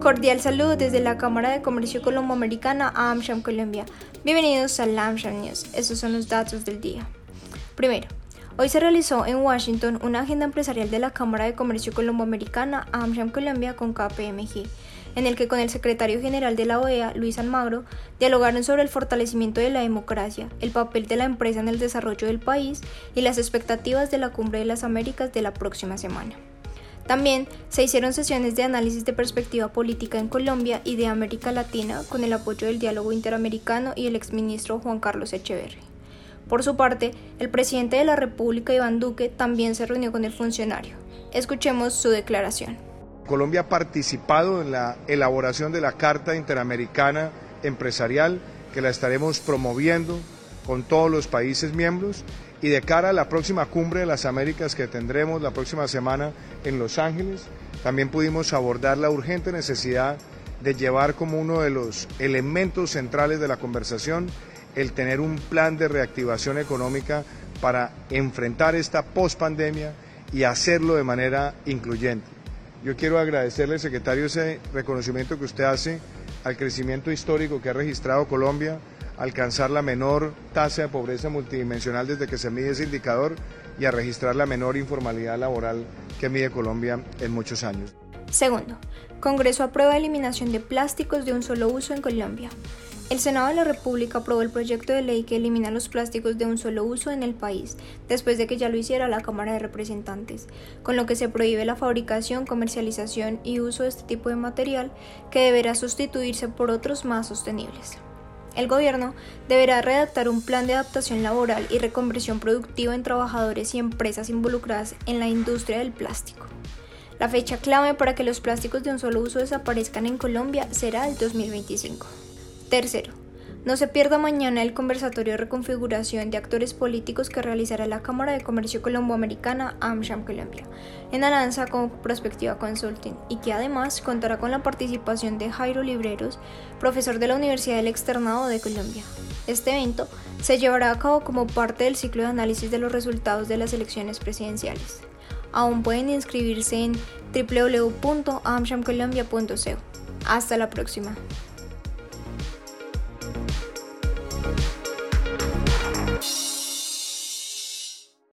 Cordial saludo desde la Cámara de Comercio Colomboamericana a AmSham Colombia. Bienvenidos a AmSham News. Estos son los datos del día. Primero, hoy se realizó en Washington una agenda empresarial de la Cámara de Comercio Colomboamericana AmSham Colombia con KPMG, en el que con el secretario general de la OEA, Luis Almagro, dialogaron sobre el fortalecimiento de la democracia, el papel de la empresa en el desarrollo del país y las expectativas de la Cumbre de las Américas de la próxima semana. También se hicieron sesiones de análisis de perspectiva política en Colombia y de América Latina con el apoyo del diálogo interamericano y el exministro Juan Carlos Echeverri. Por su parte, el presidente de la República, Iván Duque, también se reunió con el funcionario. Escuchemos su declaración. Colombia ha participado en la elaboración de la Carta Interamericana Empresarial que la estaremos promoviendo con todos los países miembros y de cara a la próxima cumbre de las Américas que tendremos la próxima semana en Los Ángeles, también pudimos abordar la urgente necesidad de llevar como uno de los elementos centrales de la conversación el tener un plan de reactivación económica para enfrentar esta pospandemia y hacerlo de manera incluyente. Yo quiero agradecerle, secretario, ese reconocimiento que usted hace al crecimiento histórico que ha registrado Colombia, alcanzar la menor tasa de pobreza multidimensional desde que se mide ese indicador y a registrar la menor informalidad laboral que mide Colombia en muchos años. Segundo, Congreso aprueba eliminación de plásticos de un solo uso en Colombia. El Senado de la República aprobó el proyecto de ley que elimina los plásticos de un solo uso en el país, después de que ya lo hiciera la Cámara de Representantes, con lo que se prohíbe la fabricación, comercialización y uso de este tipo de material, que deberá sustituirse por otros más sostenibles. El gobierno deberá redactar un plan de adaptación laboral y reconversión productiva en trabajadores y empresas involucradas en la industria del plástico. La fecha clave para que los plásticos de un solo uso desaparezcan en Colombia será el 2025. Tercero, no se pierda mañana el conversatorio de reconfiguración de actores políticos que realizará la Cámara de Comercio Colomboamericana AmSham Colombia, en alianza con Prospectiva Consulting, y que además contará con la participación de Jairo Libreros, profesor de la Universidad del Externado de Colombia. Este evento se llevará a cabo como parte del ciclo de análisis de los resultados de las elecciones presidenciales. Aún pueden inscribirse en www.amshamcolombia.co. Hasta la próxima.